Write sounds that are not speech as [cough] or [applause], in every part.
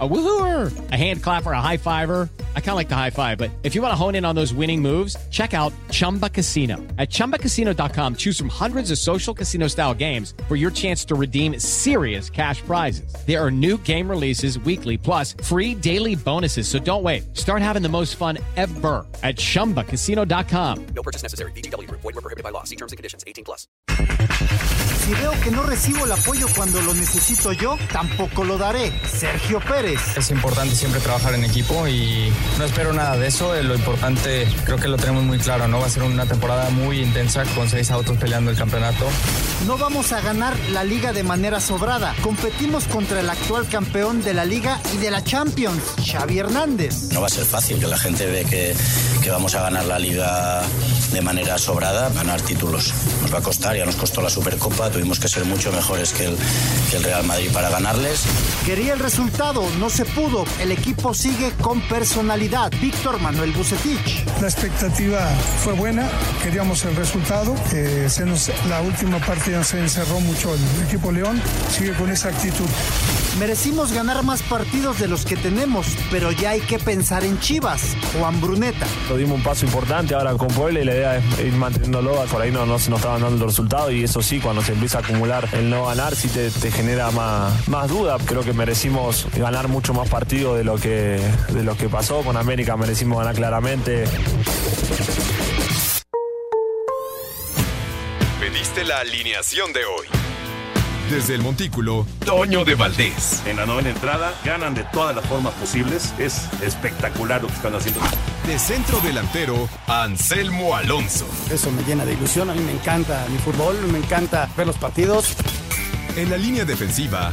A woohooer, a hand clapper, a high fiver. I kind of like the high five, but if you want to hone in on those winning moves, check out Chumba Casino. At ChumbaCasino.com, choose from hundreds of social casino style games for your chance to redeem serious cash prizes. There are new game releases weekly, plus free daily bonuses. So don't wait. Start having the most fun ever at ChumbaCasino.com. No purchase necessary. BGW. Void were prohibited by law. See terms and conditions. 18 plus. Si veo que no recibo el apoyo cuando lo necesito yo, tampoco lo daré. Sergio Pérez. Es importante siempre trabajar en equipo y no espero nada de eso. Lo importante creo que lo tenemos muy claro, ¿no? Va a ser una temporada muy intensa con seis autos peleando el campeonato. No vamos a ganar la liga de manera sobrada. Competimos contra el actual campeón de la liga y de la Champions, Xavi Hernández. No va a ser fácil que la gente ve que, que vamos a ganar la liga de manera sobrada, ganar títulos. Nos va a costar, ya nos costó la Supercopa, tuvimos que ser mucho mejores que el, que el Real Madrid para ganarles. Quería el resultado, no se pudo. El equipo sigue con personalidad. Víctor Manuel Bucetich. La expectativa fue buena, queríamos el resultado. Eh, se nos, la última parte ya se encerró mucho el equipo León. Sigue con esa actitud. Merecimos ganar más partidos de los que tenemos, pero ya hay que pensar en Chivas. Juan Bruneta. Lo dimos un paso importante ahora con Puebla y la idea es ir manteniéndolo. Por ahí no, no se nos estaban dando los resultados y eso sí, cuando se empieza a acumular el no ganar, sí te, te genera más, más duda. Creo que merecimos ganar mucho más partidos de lo que de lo que pasó con América, merecimos ganar claramente. Pediste la alineación de hoy. Desde el Montículo, Toño de Valdés. En la novena entrada ganan de todas las formas posibles. Es espectacular lo que están haciendo. De centro delantero, Anselmo Alonso. Eso me llena de ilusión. A mí me encanta mi fútbol, me encanta ver los partidos. En la línea defensiva,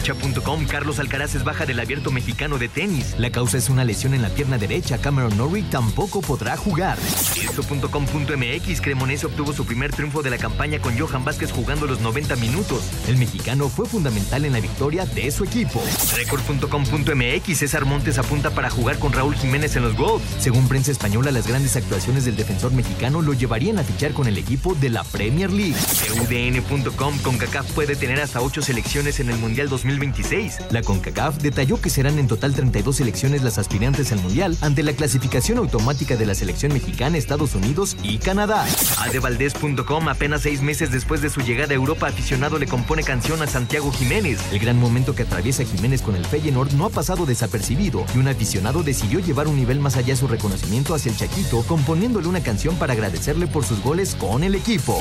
Cancha.com, Carlos Alcaraz es baja del abierto mexicano de tenis. La causa es una lesión en la pierna derecha. Cameron Norrie tampoco podrá jugar. Esto.com.mx, Cremonese obtuvo su primer triunfo de la campaña con Johan Vázquez jugando los 90 minutos. El mexicano fue fundamental en la victoria de su equipo. Record.com.mx, César Montes apunta para jugar con Raúl Jiménez en los Wolves. Según prensa española, las grandes actuaciones del defensor mexicano lo llevarían a fichar con el equipo de la Premier League. UDN.com, CONCACAF puede tener hasta 8 selecciones en el Mundial 2026. La CONCACAF detalló que serán en total 32 selecciones las aspirantes al Mundial ante la clasificación automática de la selección mexicana, Estados Unidos y Canadá. Adevaldez.com, apenas seis meses después de su llegada a Europa, aficionado le compone canción a Santiago Jiménez. El gran momento que atraviesa Jiménez con el Feyenoord no ha pasado desapercibido y un aficionado decidió llevar un nivel más allá su reconocimiento hacia el Chaquito, componiéndole una canción para agradecerle por sus goles con el equipo.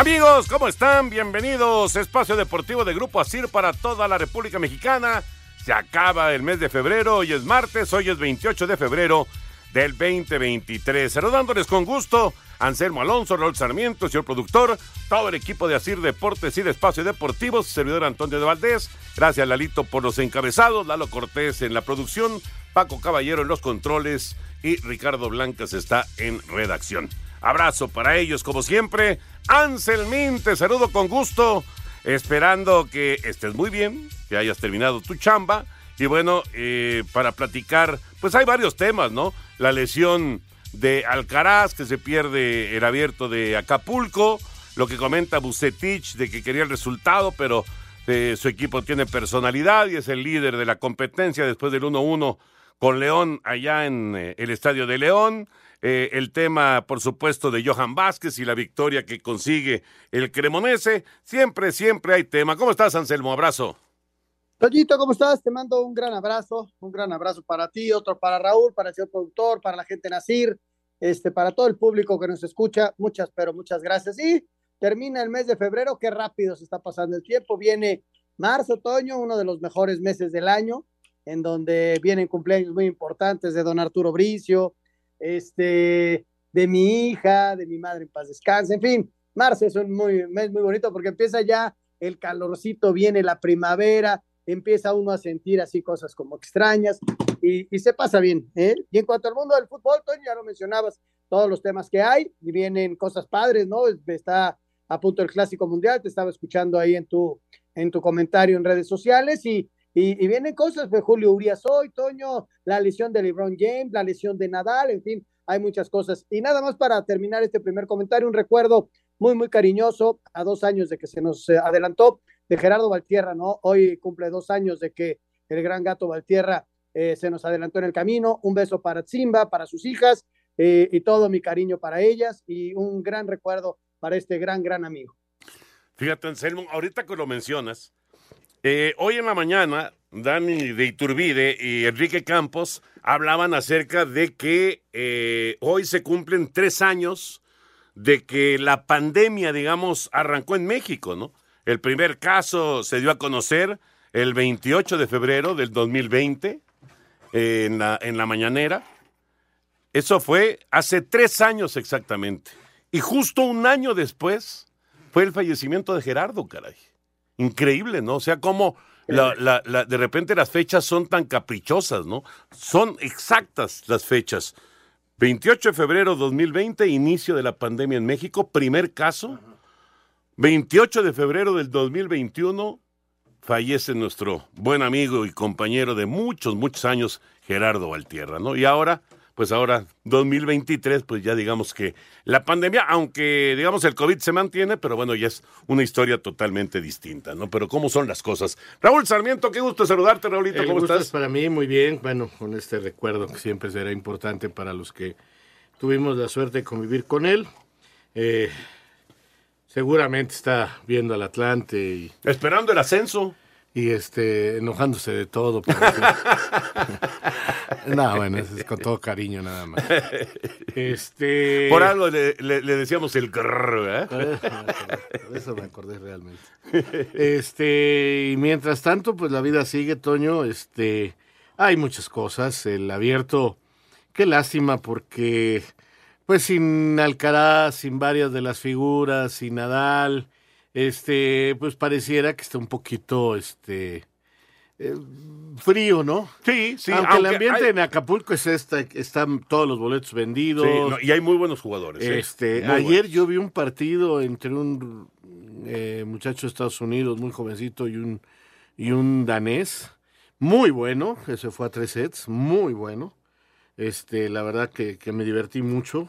Amigos, ¿cómo están? Bienvenidos. Espacio Deportivo de Grupo Asir para toda la República Mexicana. Se acaba el mes de febrero, hoy es martes, hoy es 28 de febrero del 2023. Saludándoles con gusto, Anselmo Alonso, Raúl Sarmiento, señor productor, todo el equipo de Asir Deportes y de Espacio Deportivo, su servidor Antonio de Valdés. Gracias, Lalito, por los encabezados, Lalo Cortés en la producción, Paco Caballero en los controles y Ricardo Blancas está en redacción. Abrazo para ellos, como siempre. Anselmín, te saludo con gusto, esperando que estés muy bien, que hayas terminado tu chamba. Y bueno, eh, para platicar, pues hay varios temas, ¿no? La lesión de Alcaraz, que se pierde el abierto de Acapulco, lo que comenta Bucetich de que quería el resultado, pero eh, su equipo tiene personalidad y es el líder de la competencia después del 1-1 con León allá en eh, el Estadio de León. Eh, el tema, por supuesto, de Johan Vázquez y la victoria que consigue el Cremonese. Siempre, siempre hay tema. ¿Cómo estás, Anselmo? Abrazo. Toñito, ¿cómo estás? Te mando un gran abrazo, un gran abrazo para ti, otro para Raúl, para el señor productor, para la gente Nacir, este, para todo el público que nos escucha. Muchas, pero muchas gracias. Y termina el mes de febrero, qué rápido se está pasando el tiempo. Viene marzo, otoño, uno de los mejores meses del año, en donde vienen cumpleaños muy importantes de don Arturo Bricio, este, de mi hija, de mi madre en paz descanse, en fin, marzo es un muy, mes muy bonito porque empieza ya el calorcito, viene la primavera, empieza uno a sentir así cosas como extrañas y, se pasa bien. ¿eh? Y en cuanto al mundo del fútbol, Toño, ya lo mencionabas, todos los temas que hay y vienen cosas padres, ¿no? Está a punto el Clásico Mundial, te estaba escuchando ahí en tu, en tu comentario en redes sociales y, y, vienen cosas, pues Julio Urias hoy, Toño, la lesión de LeBron James, la lesión de Nadal, en fin, hay muchas cosas. Y nada más para terminar este primer comentario, un recuerdo muy, muy cariñoso a dos años de que se nos eh, adelantó de Gerardo Valtierra, ¿no? Hoy cumple dos años de que el gran gato Valtierra eh, se nos adelantó en el camino. Un beso para Zimba, para sus hijas eh, y todo mi cariño para ellas y un gran recuerdo para este gran, gran amigo. Fíjate, Anselmo, ahorita que lo mencionas, eh, hoy en la mañana, Dani de Iturbide y Enrique Campos hablaban acerca de que eh, hoy se cumplen tres años de que la pandemia, digamos, arrancó en México, ¿no? El primer caso se dio a conocer el 28 de febrero del 2020 eh, en, la, en la mañanera. Eso fue hace tres años exactamente. Y justo un año después fue el fallecimiento de Gerardo, caray. Increíble, ¿no? O sea, como la, la, la, de repente las fechas son tan caprichosas, ¿no? Son exactas las fechas. 28 de febrero 2020, inicio de la pandemia en México, primer caso. 28 de febrero del 2021, fallece nuestro buen amigo y compañero de muchos, muchos años, Gerardo Valtierra, ¿no? Y ahora, pues ahora, 2023, pues ya digamos que la pandemia, aunque digamos el COVID se mantiene, pero bueno, ya es una historia totalmente distinta, ¿no? Pero cómo son las cosas. Raúl Sarmiento, qué gusto saludarte, Raulito, El ¿cómo gusto estás? es para mí muy bien, bueno, con este recuerdo que siempre será importante para los que tuvimos la suerte de convivir con él. Eh, seguramente está viendo al Atlante y... Esperando el ascenso. Y este, enojándose de todo. [laughs] no, bueno, eso es con todo cariño nada más. Este... Por algo le, le- le decíamos el grrr, ¿eh? De eso me acordé realmente. Este, y mientras tanto, pues la vida sigue, Toño. Este, hay muchas cosas. El abierto, qué lástima, porque, pues sin Alcaraz, sin varias de las figuras, sin Nadal, este, pues pareciera que está un poquito, este, eh, frío, ¿no? Sí, sí. aunque, el aunque ambiente hay- en Acapulco es esta, están todos los boletos vendidos. Sí, no, y hay muy buenos jugadores. ¿eh? Este, ayer buenos. yo vi un partido entre un eh, muchacho de Estados Unidos muy jovencito y un y un danés muy bueno, que se fue a tres sets, muy bueno. Este, la verdad que, que me divertí mucho.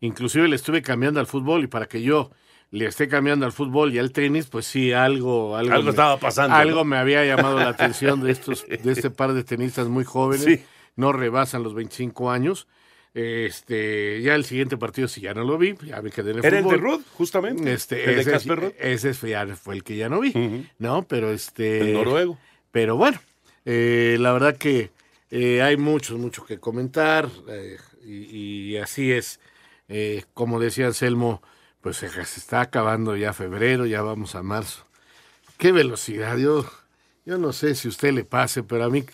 Inclusive le estuve cambiando al fútbol y para que yo le esté cambiando al fútbol y al tenis, pues sí, algo algo, Algo me- estaba pasando, Algo ¿no? me había llamado la atención de estos [laughs] de este par de tenistas muy jóvenes, Sí. no rebasan los 25 años. Este, ya el siguiente partido sí ya no lo vi, ya me quedé en el Era el de Ruth, justamente. Este, el de ese, Casper Ruth. ese fue, ya fue el que ya no vi, ¿no? Pero este... El noruego. Pero bueno, eh, la verdad que eh, hay mucho, mucho que comentar eh, y, y así es. Como decía Anselmo, pues se, se está acabando ya febrero, ya vamos a marzo. Qué velocidad, yo, yo no sé si a usted le pase, pero a mí...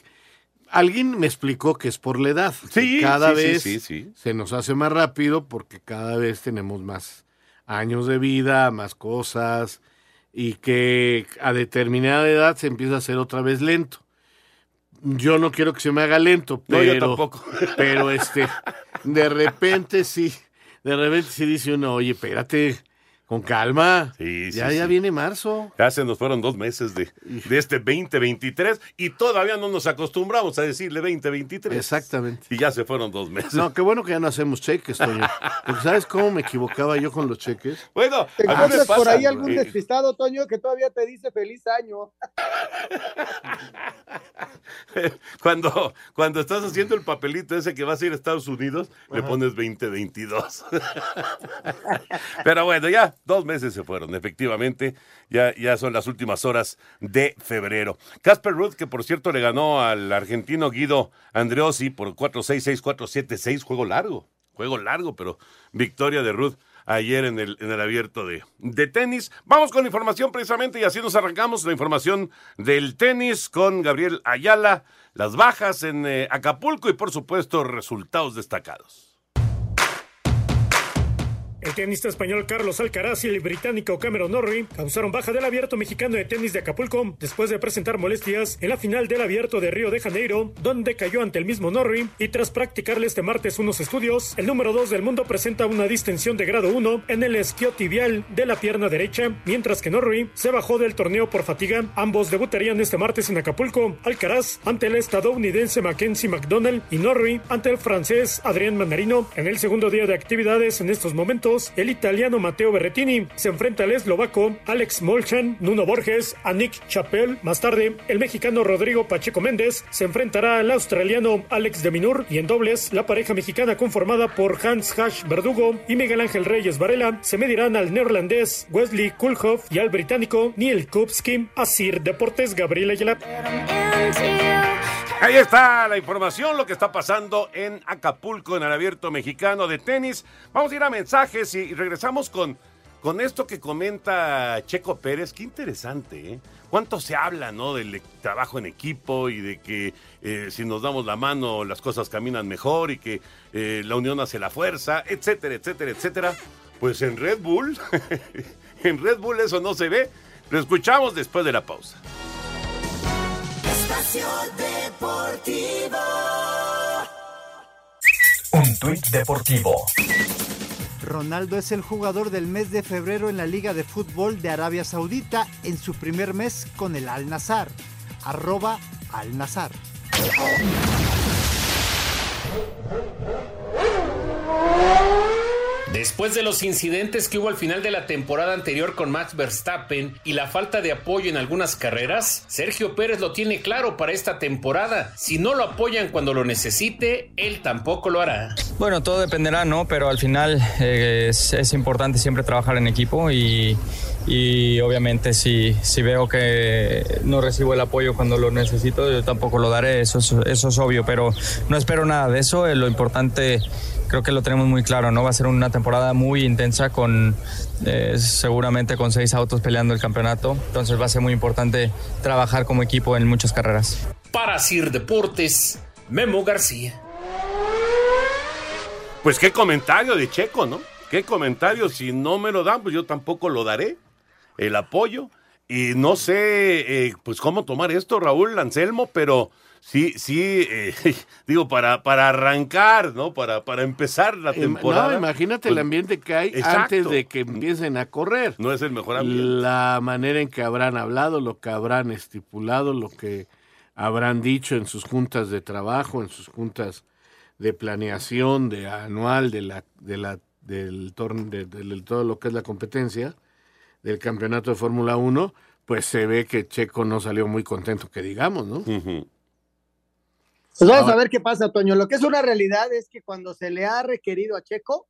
Alguien me explicó que es por la edad. Sí, cada sí, vez sí, sí. se nos hace más rápido porque cada vez tenemos más años de vida, más cosas, y que a determinada edad se empieza a hacer otra vez lento. Yo no quiero que se me haga lento, No, yo pero, tampoco. pero este, de repente sí, de repente sí dice uno, oye, espérate, con calma, Sí, sí, ya, ya sí. viene marzo. Ya se nos fueron dos meses de, de este 2023 y todavía no nos acostumbramos a decirle 2023. Exactamente. Y ya se fueron dos meses. No, qué bueno que ya no hacemos cheques, Toño. Porque ¿sabes cómo me equivocaba yo con los cheques? Bueno, ¿Te a mí me encuentras por ahí algún despistado, Toño, que todavía te dice feliz año? [laughs] Cuando, cuando estás haciendo el papelito ese que vas a ir a Estados Unidos, le pones 2022. [laughs] Pero bueno, ya dos meses se fueron, efectivamente. Ya, ya son las últimas horas de febrero. Casper Ruth, que por cierto le ganó al argentino Guido Andreossi por 4-6, 6-4-7-6, juego largo. Juego largo, pero victoria de Ruth ayer en el, en el abierto de, de tenis. Vamos con la información precisamente y así nos arrancamos la información del tenis con Gabriel Ayala, las bajas en eh, Acapulco y por supuesto resultados destacados. El tenista español Carlos Alcaraz y el británico Cameron Norrie causaron baja del abierto mexicano de tenis de Acapulco después de presentar molestias en la final del abierto de Río de Janeiro, donde cayó ante el mismo Norrie y tras practicarle este martes unos estudios, el número 2 del mundo presenta una distensión de grado 1 en el esquiotibial de la pierna derecha, mientras que Norrie se bajó del torneo por fatiga. Ambos debutarían este martes en Acapulco, Alcaraz ante el estadounidense Mackenzie McDonald y Norrie ante el francés Adrián Mandarino. En el segundo día de actividades en estos momentos, el italiano Matteo Berrettini se enfrenta al eslovaco Alex Molchan, Nuno Borges, a Nick Chappell. Más tarde, el mexicano Rodrigo Pacheco Méndez se enfrentará al australiano Alex de Minur y en dobles, la pareja mexicana conformada por Hans Hash Verdugo y Miguel Ángel Reyes Varela se medirán al neerlandés Wesley Kulhoff y al británico Neil Kupski. Asir Deportes Gabriel Ayala. Ahí está la información, lo que está pasando en Acapulco, en el abierto mexicano de tenis. Vamos a ir a mensajes y regresamos con, con esto que comenta Checo Pérez. Qué interesante, ¿eh? ¿Cuánto se habla, no? Del trabajo en equipo y de que eh, si nos damos la mano las cosas caminan mejor y que eh, la unión hace la fuerza, etcétera, etcétera, etcétera. Pues en Red Bull, [laughs] en Red Bull eso no se ve. Lo escuchamos después de la pausa. Espacio Deportivo. Un tuit deportivo. Ronaldo es el jugador del mes de febrero en la Liga de Fútbol de Arabia Saudita en su primer mes con el Al Nazar. Arroba Al Nazar. Después de los incidentes que hubo al final de la temporada anterior con Max Verstappen y la falta de apoyo en algunas carreras, Sergio Pérez lo tiene claro para esta temporada. Si no lo apoyan cuando lo necesite, él tampoco lo hará. Bueno, todo dependerá, ¿no? Pero al final eh, es, importante siempre trabajar en equipo y, obviamente si, veo que no recibo el apoyo cuando lo necesito, yo tampoco lo daré, eso es, eso es obvio, pero no espero nada de eso, eh, lo importante creo que lo tenemos muy claro, ¿no? Va a ser una temporada muy intensa con eh, seguramente con seis autos peleando el campeonato, entonces va a ser muy importante trabajar como equipo en muchas carreras. Para Sir Deportes, Memo García. Pues qué comentario de Checo, ¿no? Qué comentario, si no me lo dan, pues yo tampoco lo daré, el apoyo. Y no sé, eh, pues cómo tomar esto, Raúl Anselmo, pero sí, sí, eh, [laughs] digo, para, para arrancar, ¿no? Para, para empezar la temporada. No, imagínate el pues, ambiente que hay exacto. antes de que empiecen a correr. No es el mejor ambiente. La manera en que habrán hablado, lo que habrán estipulado, lo que habrán dicho en sus juntas de trabajo, en sus juntas de planeación, de anual, de la, de la, del torneo, de, de, de todo lo que es la competencia del campeonato de Fórmula 1, pues se ve que Checo no salió muy contento, que digamos, ¿no? Pues vamos a ver qué pasa, Toño. Lo que es una realidad es que cuando se le ha requerido a Checo,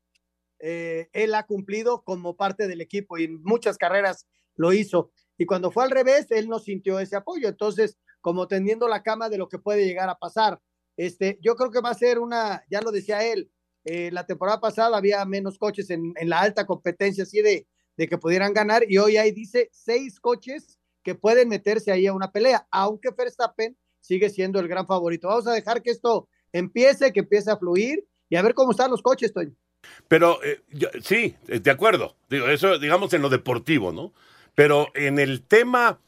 eh, él ha cumplido como parte del equipo y en muchas carreras lo hizo. Y cuando fue al revés, él no sintió ese apoyo. Entonces, como tendiendo la cama de lo que puede llegar a pasar. Este, yo creo que va a ser una, ya lo decía él, eh, la temporada pasada había menos coches en, en la alta competencia, así de, de que pudieran ganar, y hoy hay, dice, seis coches que pueden meterse ahí a una pelea, aunque Verstappen sigue siendo el gran favorito. Vamos a dejar que esto empiece, que empiece a fluir y a ver cómo están los coches, Toño. Pero eh, yo- sí, eh, de acuerdo. Digo, eso, digamos, en lo deportivo, ¿no? Pero en el tema,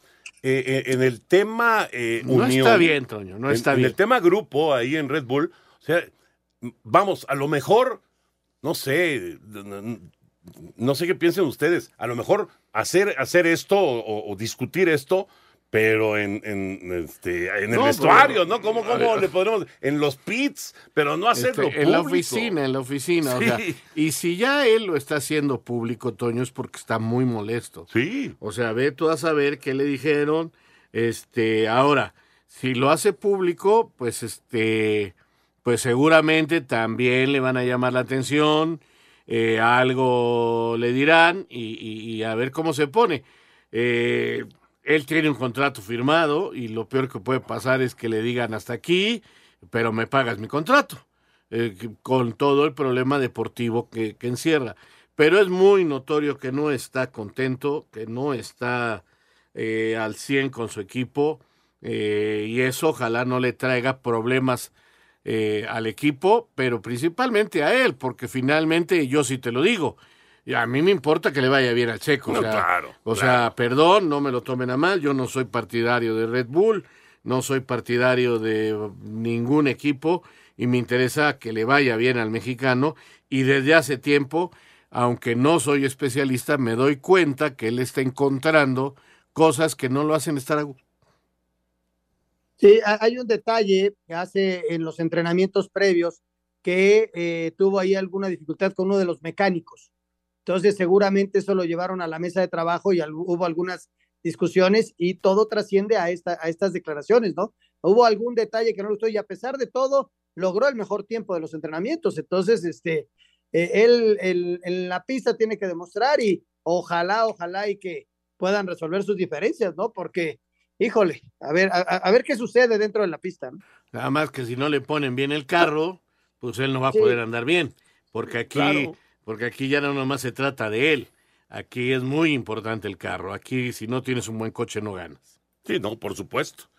eh, eh, en el tema eh, No unión, está bien, Toño, no en- está en, bien. el tema grupo ahí en Red Bull, o sea, vamos, a lo mejor, no sé, no, no sé qué piensen ustedes, a lo mejor hacer, hacer esto o, o discutir esto, pero en, en, este, en el No, vestuario, pero- ¿no? ¿Cómo, cómo le podremos? En los pits, pero no hacerlo Este, en la público. oficina, en la oficina. o sea, y si ya él lo está haciendo público, Toño, es porque está muy molesto. Sí. O sea, ve tú a saber qué le dijeron. Este, ahora, si lo hace público, pues este, pues seguramente también le van a llamar la atención, eh, algo le dirán y, y- y a ver cómo se pone. Eh, él tiene un contrato firmado y lo peor que puede pasar es que le digan hasta aquí, pero me pagas mi contrato, eh, con todo el problema deportivo que, que encierra. Pero es muy notorio que no está contento, que no está eh, al 100 con su equipo eh, y eso ojalá no le traiga problemas eh, al equipo, pero principalmente a él, porque finalmente yo sí te lo digo, Y a mí me importa que le vaya bien al Checo. No, o sea, claro, O claro. sea, perdón, no me lo tomen a mal. Yo no soy partidario de Red Bull, no soy partidario de ningún equipo y me interesa que le vaya bien al mexicano. Y desde hace tiempo, aunque no soy especialista, me doy cuenta que él está encontrando cosas que no lo hacen estar a gusto. Sí, ha- hay un detalle que hace en los entrenamientos previos que eh, tuvo ahí alguna dificultad con uno de los mecánicos. Entonces, seguramente eso lo llevaron a la mesa de trabajo y al- hubo algunas discusiones y todo trasciende a, esta, a estas declaraciones, ¿no? Hubo algún detalle que no lo estoy y a pesar de todo, logró el mejor tiempo de los entrenamientos. Entonces, este, eh, él, él en la pista tiene que demostrar y ojalá, ojalá y que puedan resolver sus diferencias, ¿no? Porque, híjole, a ver, a, a- a ver qué sucede dentro de la pista, ¿no? Nada más que si no le ponen bien el carro, pues él no va a Sí. poder andar bien. Porque aquí, Claro. Porque aquí ya no nomás se trata de él. Aquí es muy importante el carro. Aquí, si no tienes un buen coche, no ganas. Sí, no, por supuesto.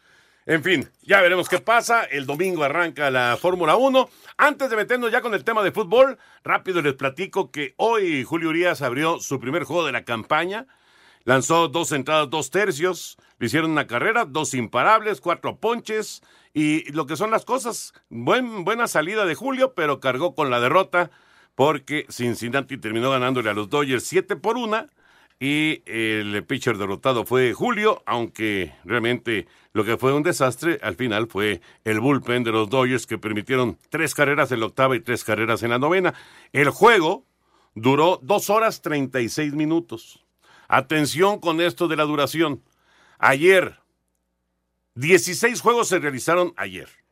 En fin, ya veremos qué pasa. El domingo arranca la Fórmula 1. Antes de meternos ya con el tema de fútbol, rápido les platico que hoy Julio Urias abrió su primer juego de la campaña. Lanzó dos entradas, dos tercios. Le hicieron una carrera, dos imparables, cuatro ponches. Y lo que son las cosas, buen, buena salida de Julio, pero cargó con la derrota porque Cincinnati terminó ganándole a los Dodgers 7 por 1 y el pitcher derrotado fue Julio, aunque realmente lo que fue un desastre al final fue el bullpen de los Dodgers que permitieron tres carreras en la octava y tres carreras en la novena. El juego duró dos horas 36 minutos. Atención con esto de la duración. Ayer, 16 juegos se realizaron ayer.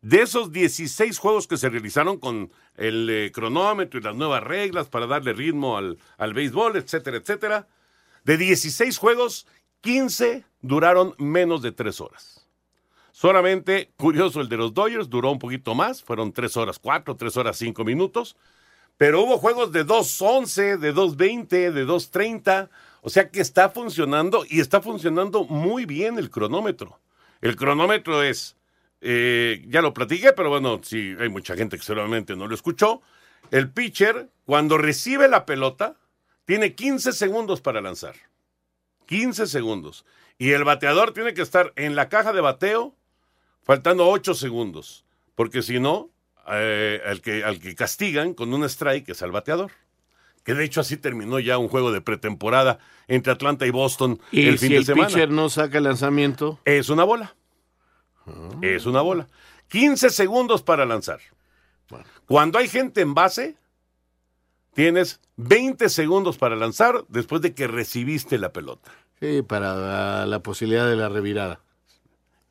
De esos 16 juegos que se realizaron con el eh, cronómetro y las nuevas reglas para darle ritmo al, al béisbol, etcétera, etcétera, de 16 juegos, 15 duraron menos de 3 horas. Solamente, curioso, el de los Dodgers duró un poquito más, fueron 3 horas 4, 3 horas 5 minutos, pero hubo juegos de 2.11, de 2.20, de 2.30, o sea que está funcionando y está funcionando muy bien el cronómetro. El cronómetro es eh, ya lo platiqué, pero bueno, si hay mucha gente que seguramente no lo escuchó. El pitcher, cuando recibe la pelota, tiene 15 segundos para lanzar. 15 segundos. Y el bateador tiene que estar en la caja de bateo faltando 8 segundos. Porque si no, eh, al, que, al que castigan con un strike es al bateador. Que de hecho así terminó ya un juego de pretemporada entre Atlanta y Boston Y el si fin de el semana. pitcher no saca el lanzamiento, Es una bola. Es una bola. 15 segundos para lanzar. Cuando hay gente en base, tienes 20 segundos para lanzar después de que recibiste la pelota. sí, para la, la posibilidad de la revirada.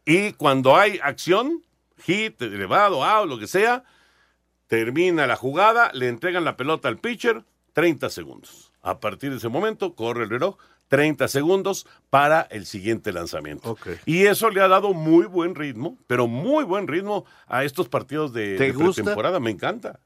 Y cuando hay acción, hit, elevado, out, lo que sea, termina la jugada, le entregan la pelota al pitcher, 30 segundos. A partir de ese momento, corre el reloj, 30 segundos para el siguiente lanzamiento. Y eso le ha dado muy buen ritmo, pero muy buen ritmo a estos partidos de, ¿Te de pretemporada. Me encanta.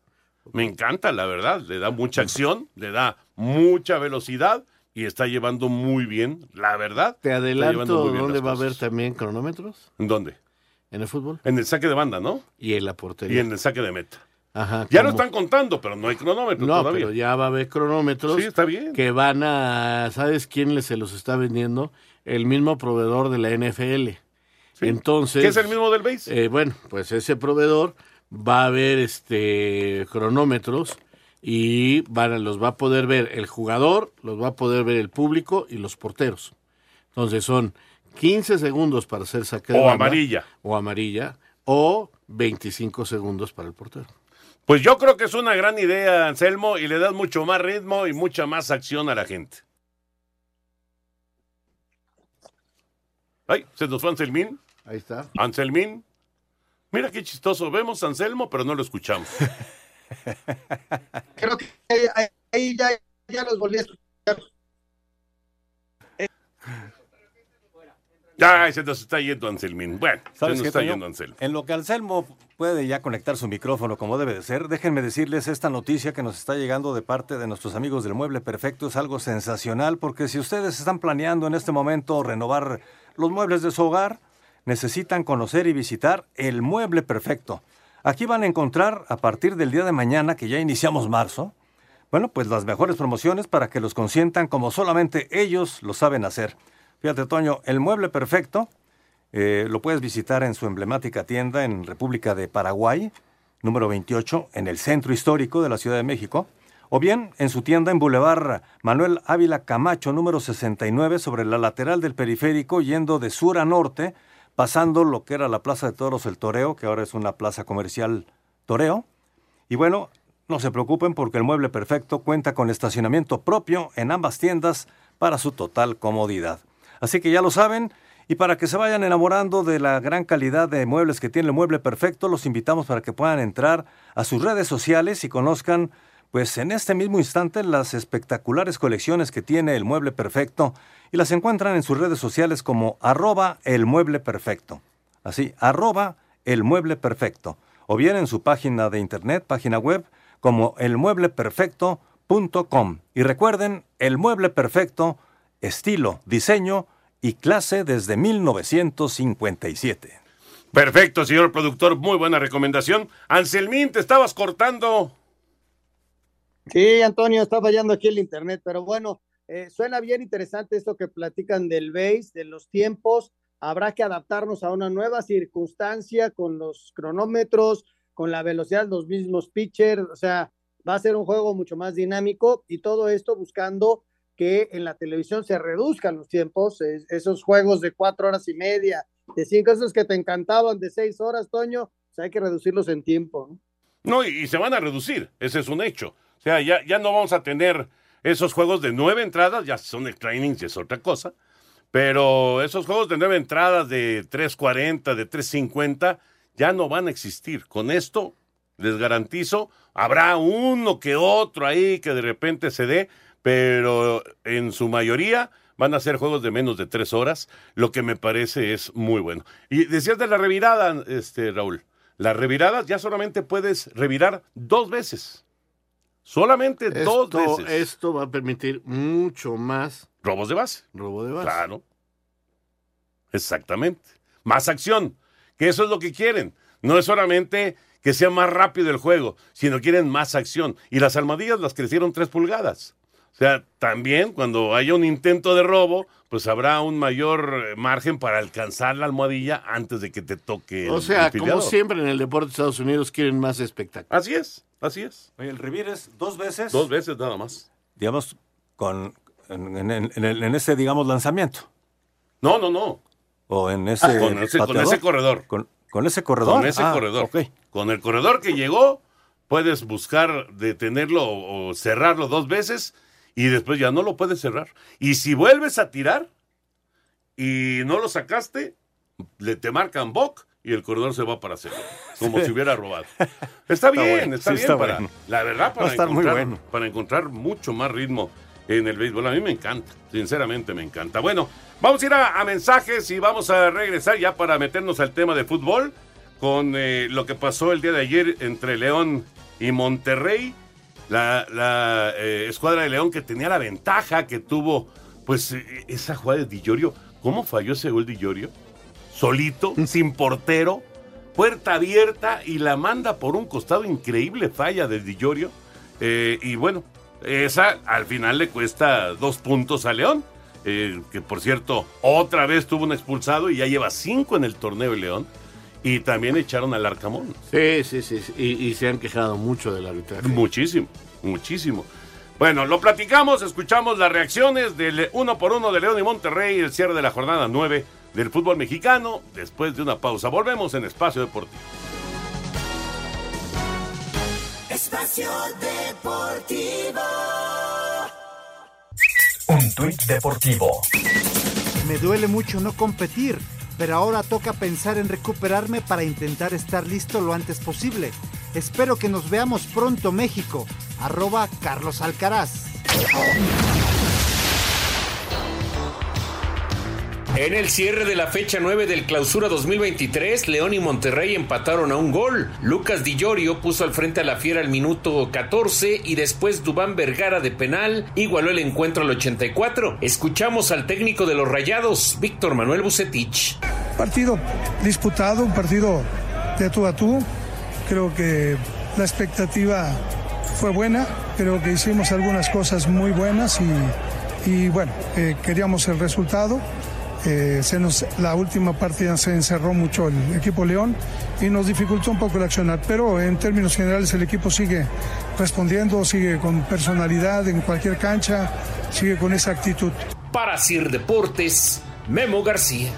Me encanta, la verdad. Le da mucha acción, le da mucha velocidad y está llevando muy bien, la verdad. Te adelanto dónde va a haber también cronómetros. ¿En dónde? En el fútbol. En el saque de banda, ¿no? Y en la portería. Y en el saque de meta. Ajá, Ya lo están contando, pero no hay cronómetro No, todavía. pero ya va a haber cronómetros. Sí, está bien. Que van a. ¿Sabes quién les se los está vendiendo? El mismo proveedor de la NFL. Entonces. ¿Qué es el mismo del base? eh, bueno, pues ese proveedor va a ver este cronómetros y van los va a poder ver el jugador, los va a poder ver el público y los porteros. Entonces son 15 segundos para hacer saque de O banda, amarilla. O amarilla. O 25 segundos para el portero. Pues yo creo que es una gran idea, Anselmo, y le das mucho más ritmo y mucha más acción a la gente. Ay, se nos fue Anselmín. Ahí está. Anselmín. Mira qué chistoso. Vemos a Anselmo, pero no lo escuchamos. [laughs] Creo que ahí, ahí ya, ya los volví a escuchar. Ya, se nos está yendo Anselmín. Bueno, se ¿Sabes nos está yendo Anselmo. En lo que Anselmo puede ya conectar su micrófono como debe de ser, déjenme decirles esta noticia que nos está llegando de parte de nuestros amigos del Mueble Perfecto. Es algo sensacional porque si ustedes están planeando en este momento renovar los muebles de su hogar, necesitan conocer y visitar el Mueble Perfecto. Aquí van a encontrar a partir del día de mañana, que ya iniciamos marzo, bueno, pues las mejores promociones para que los consientan como solamente ellos lo saben hacer. Fíjate, Toño, el mueble perfecto eh, lo puedes visitar en su emblemática tienda en República de Paraguay, número 28, en el centro histórico de la Ciudad de México, o bien en su tienda en Boulevard Manuel Ávila Camacho, número 69, sobre la lateral del periférico, yendo de sur a norte, pasando lo que era la Plaza de Toros El Toreo, que ahora es una plaza comercial Toreo. Y bueno, no se preocupen porque el mueble perfecto cuenta con estacionamiento propio en ambas tiendas para su total comodidad. Así que ya lo saben, y para que se vayan enamorando de la gran calidad de muebles que tiene el mueble perfecto, los invitamos para que puedan entrar a sus redes sociales y conozcan, pues en este mismo instante, las espectaculares colecciones que tiene el mueble perfecto y las encuentran en sus redes sociales como arroba el mueble perfecto. Así, arroba el mueble perfecto. O bien en su página de internet, página web, como elmuebleperfecto.com. Y recuerden, el mueble perfecto, estilo, diseño, y clase desde 1957. Perfecto, señor productor, muy buena recomendación. Anselmín, te estabas cortando. Sí, Antonio, está fallando aquí el internet, pero bueno, eh, suena bien interesante esto que platican del base, de los tiempos. Habrá que adaptarnos a una nueva circunstancia con los cronómetros, con la velocidad de los mismos pitchers, o sea, va a ser un juego mucho más dinámico y todo esto buscando que en la televisión se reduzcan los tiempos, esos juegos de cuatro horas y media, de cinco, esos que te encantaban de seis horas, Toño, pues hay que reducirlos en tiempo. ¿no? No, y, se van a reducir, ese es un hecho. O sea, ya, ya no vamos a tener esos juegos de nueve entradas, ya son extra innings, es otra cosa. Pero esos juegos de nueve entradas, de 3.40, de 3.50, ya no van a existir. Con esto, les garantizo, habrá uno que otro ahí que de repente se dé, pero en su mayoría van a ser juegos de menos de tres horas, lo que me parece es muy bueno. Y decías de la revirada, este, Raúl, las reviradas ya solamente puedes revirar dos veces. Solamente dos veces. Esto va a permitir mucho más. Robos de base. Robo de base. Claro. Exactamente. Más acción. Que eso es lo que quieren. No es solamente que sea más rápido el juego, sino quieren más acción. Y las almohadillas las crecieron tres pulgadas. O sea, también cuando haya un intento de robo, pues habrá un mayor eh, margen para alcanzar la almohadilla antes de que te toque. O sea, como siempre en el deporte de Estados Unidos quieren más espectáculo. Así es, así es. Oye, el revires dos veces. Dos veces nada más. Digamos, con en, en, ese, digamos, lanzamiento. No, no, no. O en ese. Ah, con, ese con, ese corredor. Con, ese corredor. Con ese corredor. Con el corredor que llegó, puedes buscar detenerlo o cerrarlo dos veces y después ya no lo puedes cerrar. Y si vuelves a tirar y no lo sacaste, le te marcan boc y el corredor se va para hacerlo, como si hubiera robado. Está bien, está, bien para, la verdad para encontrar, para encontrar mucho más ritmo en el béisbol. A mí me encanta, sinceramente me encanta. Bueno, vamos a ir a, mensajes y vamos a regresar ya para meternos al tema de fútbol con eh, lo que pasó el día de ayer entre León y Monterrey la, eh, escuadra de León que tenía la ventaja que tuvo, pues eh, esa jugada de Dillorio. ¿Cómo falló ese gol Dillorio? Solito, sin portero, puerta abierta y la manda por un costado increíble falla de Dillorio. Eh, y bueno, esa al final le cuesta dos puntos a León. que por cierto, otra vez tuvo un expulsado y ya lleva cinco en el torneo de León. Y también echaron al Arcamón. Sí, sí, sí. Y, se han quejado mucho del arbitraje. Muchísimo, muchísimo. Bueno, lo platicamos, escuchamos las reacciones del uno por uno de León y Monterrey, el cierre de la jornada 9 del fútbol mexicano, después de una pausa. Volvemos en Espacio Deportivo. Espacio Deportivo. Un tuit deportivo. Me duele mucho no competir pero ahora toca pensar en recuperarme para intentar estar listo lo antes posible. Espero que nos veamos pronto México. Arroba Carlos Alcaraz. En el cierre de la fecha 9 del clausura 2023, León y Monterrey empataron a un gol. Lucas Di Llorio puso al frente a la fiera al minuto 14 y después Dubán Vergara de penal igualó el encuentro al 84. Escuchamos al técnico de los Rayados, Víctor Manuel Bucetich. Partido disputado, un partido de tú a tú. Creo que la expectativa fue buena, creo que hicimos algunas cosas muy buenas y, bueno, eh, queríamos el resultado. Eh, se nos, la última partida se encerró mucho el equipo León y nos dificultó un poco el accionar, pero en términos generales el equipo sigue respondiendo, sigue con personalidad en cualquier cancha, sigue con esa actitud. Para Sir Deportes, Memo García.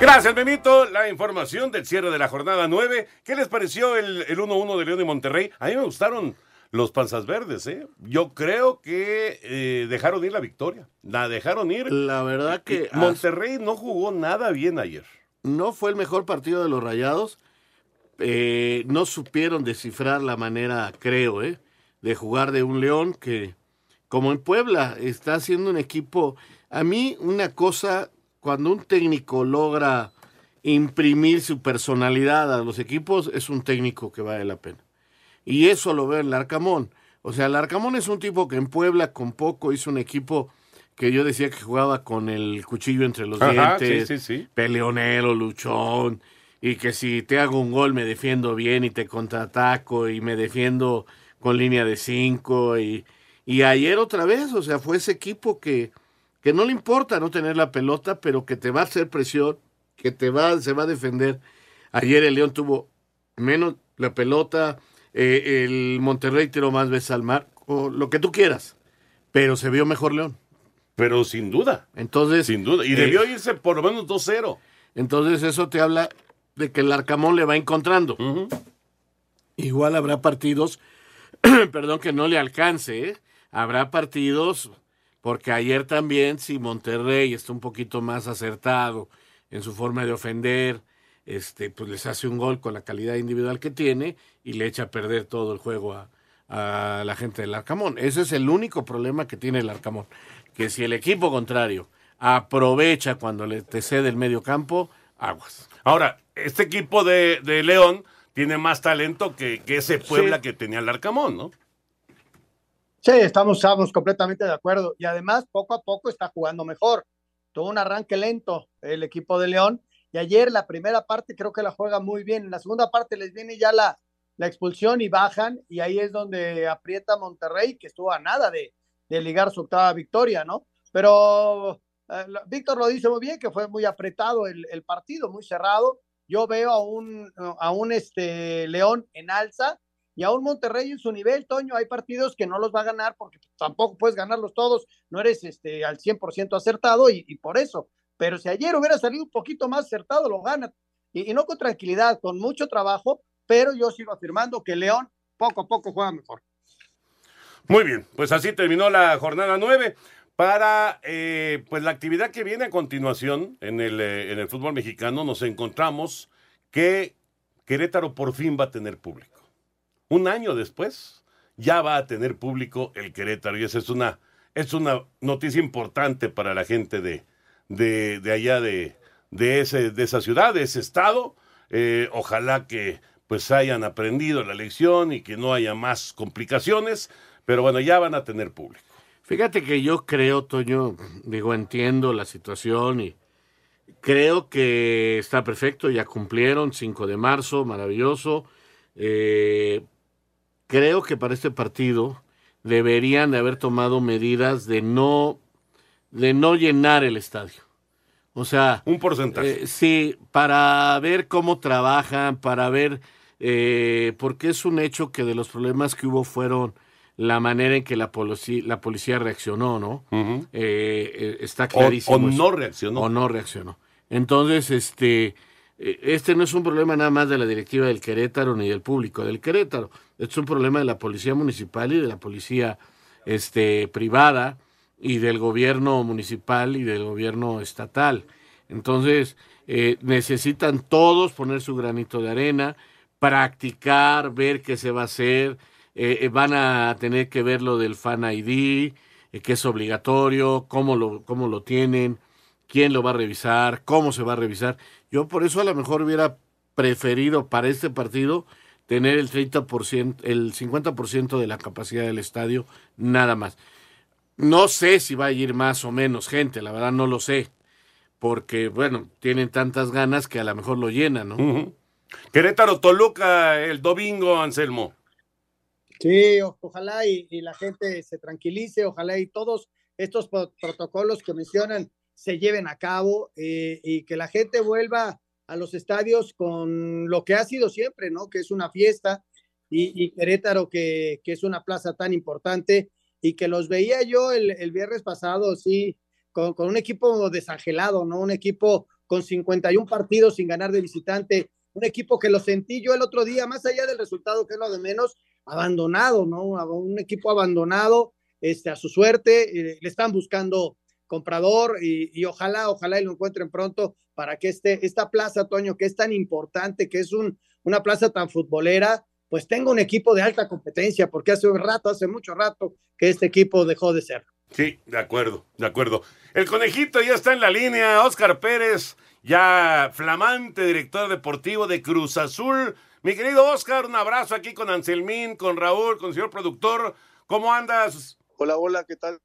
Gracias, Memito. La información del cierre de la jornada 9. ¿Qué les pareció el, el 1-1 de León y Monterrey? A mí me gustaron los panzas verdes, ¿eh? Yo creo que eh, dejaron ir la victoria. La dejaron ir. La verdad que. Monterrey no jugó nada bien ayer. No fue el mejor partido de los Rayados. Eh, no supieron descifrar la manera, creo, ¿eh? de jugar de un León que, como en Puebla, está haciendo un equipo. A mí, una cosa, cuando un técnico logra imprimir su personalidad a los equipos, es un técnico que vale la pena. Y eso lo veo en Larcamón. O sea, Larcamón es un tipo que en Puebla con poco hizo un equipo que yo decía que jugaba con el cuchillo entre los Ajá, dientes, sí, sí, sí. peleonero, luchón, y que si te hago un gol me defiendo bien y te contraataco y me defiendo con línea de cinco y, y ayer otra vez, o sea, fue ese equipo que, que no le importa no tener la pelota, pero que te va a hacer presión, que te va, se va a defender. Ayer el León tuvo menos la pelota, eh, el Monterrey tiró más veces al mar, o lo que tú quieras, pero se vio mejor León. Pero sin duda. Entonces. Sin duda. Y eh, debió irse por lo menos 2-0. Entonces eso te habla de que el Arcamón le va encontrando. Igual habrá partidos, [clears throat] perdón, que no le alcance. ¿eh? Habrá partidos, porque ayer también, si Monterrey está un poquito más acertado en su forma de ofender, este, pues les hace un gol con la calidad individual que tiene y le echa a perder todo el juego a, a la gente del Arcamón. Ese es el único problema que tiene el Arcamón. Que si el equipo contrario aprovecha cuando le te cede el medio campo, aguas. Ahora, este equipo de, de León tiene más talento que, que ese Puebla Sí. que tenía el Arcamón, ¿no? Sí, estamos, estamos completamente de acuerdo. Y además, poco a poco está jugando mejor. Tuvo un arranque lento el equipo de León. Y ayer la primera parte creo que la juega muy bien. En la segunda parte les viene ya la, la expulsión y bajan. Y ahí es donde aprieta Monterrey, que estuvo a nada de, de ligar su octava victoria, ¿no? Pero eh, Víctor lo dice muy bien, que fue muy apretado el, partido, muy cerrado. Yo veo a un, a un este, León en alza y a un Monterrey en su nivel, Toño. Hay partidos que no los va a ganar porque tampoco puedes ganarlos todos, no eres este, al 100% acertado y por eso. Pero si ayer hubiera salido un poquito más acertado, lo gana. Y, no con tranquilidad, con mucho trabajo, pero yo sigo afirmando que León poco a poco juega mejor. Muy bien, pues así terminó la jornada 9. Para eh, pues la actividad que viene a continuación en el, eh, en el fútbol mexicano, nos encontramos que Querétaro por fin va a tener público. Un año después, ya va a tener público el Querétaro. Y esa es una, es una noticia importante para la gente de, de, de allá de, de, ese, de esa ciudad, de ese estado. Eh, ojalá que pues hayan aprendido la lección y que no haya más complicaciones. Pero bueno, ya van a tener público. Fíjate que yo creo, Toño, digo, entiendo la situación y creo que está perfecto, ya cumplieron, 5 de marzo, maravilloso. Eh, creo que para este partido deberían de haber tomado medidas de no, de no llenar el estadio. O sea, un porcentaje. Eh, sí, para ver cómo trabajan, para ver, eh, porque es un hecho que de los problemas que hubo fueron la manera en que la policía, la policía reaccionó, ¿no? Eh, eh, está clarísimo. o no reaccionó. O no reaccionó. Entonces, este, este no es un problema nada más de la directiva del Querétaro ni del público del Querétaro. Este es un problema de la policía municipal y de la policía este, privada y del gobierno municipal y del gobierno estatal. Entonces, eh, necesitan todos poner su granito de arena, practicar, ver qué se va a hacer. Eh, eh, van a tener que ver lo del Fan ID, eh, que es obligatorio, cómo lo, cómo lo tienen, quién lo va a revisar, cómo se va a revisar. Yo por eso a lo mejor hubiera preferido para este partido tener el 30%, el 50% de la capacidad del estadio, nada más. No sé si va a ir más o menos gente, la verdad no lo sé, porque bueno, tienen tantas ganas que a lo mejor lo llenan, ¿no? Querétaro Toluca el domingo, Anselmo. Sí, ojalá y, la gente se tranquilice, ojalá y todos estos protocolos que mencionan se lleven a cabo eh, y que la gente vuelva a los estadios con lo que ha sido siempre, ¿no? Que es una fiesta y, Querétaro que, que, es una plaza tan importante y que los veía yo el, el viernes pasado, sí, con, con, un equipo desangelado, ¿no? Un equipo con 51 partidos sin ganar de visitante, un equipo que lo sentí yo el otro día, más allá del resultado que es lo de menos, abandonado, ¿no? Un equipo abandonado este, a su suerte, eh, le están buscando comprador y, ojalá, ojalá y lo encuentren pronto para que este, esta plaza, Toño, que es tan importante, que es un, una plaza tan futbolera, pues tenga un equipo de alta competencia, porque hace un rato, hace mucho rato que este equipo dejó de ser. Sí, de acuerdo, de acuerdo. El conejito ya está en la línea, Oscar Pérez, ya flamante director deportivo de Cruz Azul. Mi querido Oscar, un abrazo aquí con Anselmín, con Raúl, con el señor productor. ¿Cómo andas? Hola, hola, ¿qué tal?